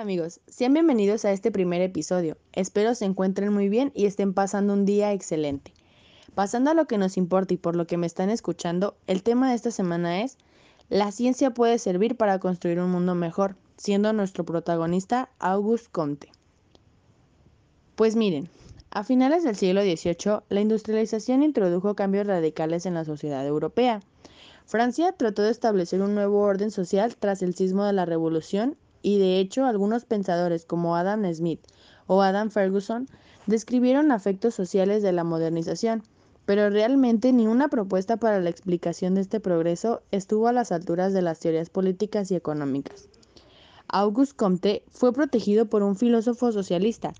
amigos, sean bienvenidos a este primer episodio. Espero se encuentren muy bien y estén pasando un día excelente. Pasando a lo que nos importa y por lo que me están escuchando, el tema de esta semana es La ciencia puede servir para construir un mundo mejor, siendo nuestro protagonista Auguste Comte. Pues miren, a finales del siglo XVIII, la industrialización introdujo cambios radicales en la sociedad europea. Francia trató de establecer un nuevo orden social tras el sismo de la Revolución y de hecho algunos pensadores como Adam Smith o Adam Ferguson describieron afectos sociales de la modernización, pero realmente ni una propuesta para la explicación de este progreso estuvo a las alturas de las teorías políticas y económicas. Auguste Comte fue protegido por un filósofo socialista,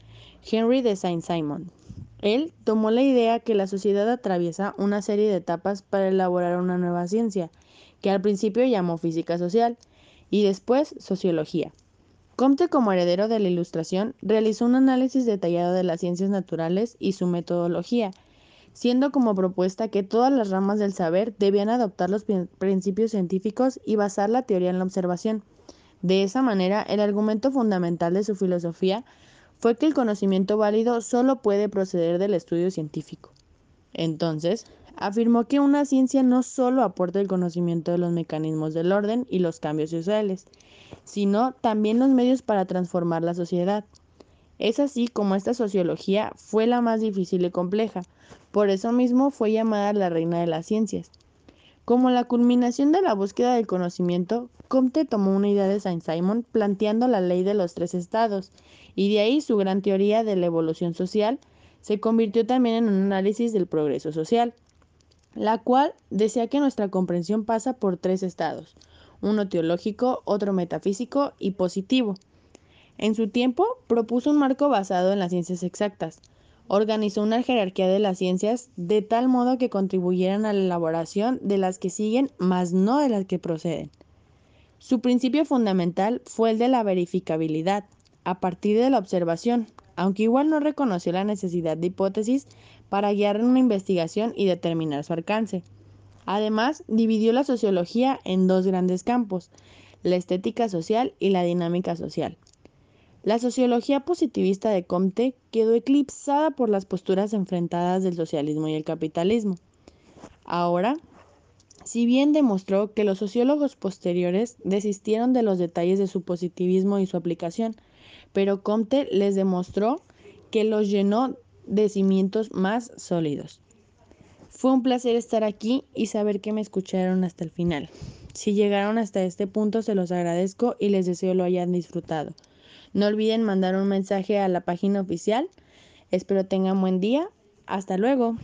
Henry de Saint-Simon. Él tomó la idea que la sociedad atraviesa una serie de etapas para elaborar una nueva ciencia, que al principio llamó física social, y después sociología. Comte, como heredero de la Ilustración, realizó un análisis detallado de las ciencias naturales y su metodología, siendo como propuesta que todas las ramas del saber debían adoptar los principios científicos y basar la teoría en la observación. De esa manera, el argumento fundamental de su filosofía fue que el conocimiento válido solo puede proceder del estudio científico. Entonces, afirmó que una ciencia no solo aporta el conocimiento de los mecanismos del orden y los cambios sociales, sino también los medios para transformar la sociedad. Es así como esta sociología fue la más difícil y compleja, por eso mismo fue llamada la reina de las ciencias. Como la culminación de la búsqueda del conocimiento, Comte tomó una idea de Saint-Simon planteando la ley de los tres estados, y de ahí su gran teoría de la evolución social se convirtió también en un análisis del progreso social la cual decía que nuestra comprensión pasa por tres estados, uno teológico, otro metafísico y positivo. En su tiempo propuso un marco basado en las ciencias exactas, organizó una jerarquía de las ciencias de tal modo que contribuyeran a la elaboración de las que siguen, mas no de las que proceden. Su principio fundamental fue el de la verificabilidad, a partir de la observación, aunque igual no reconoció la necesidad de hipótesis para guiar una investigación y determinar su alcance. Además, dividió la sociología en dos grandes campos, la estética social y la dinámica social. La sociología positivista de Comte quedó eclipsada por las posturas enfrentadas del socialismo y el capitalismo. Ahora, si bien demostró que los sociólogos posteriores desistieron de los detalles de su positivismo y su aplicación, pero Comte les demostró que los llenó de cimientos más sólidos. Fue un placer estar aquí y saber que me escucharon hasta el final. Si llegaron hasta este punto se los agradezco y les deseo lo hayan disfrutado. No olviden mandar un mensaje a la página oficial. Espero tengan buen día. Hasta luego.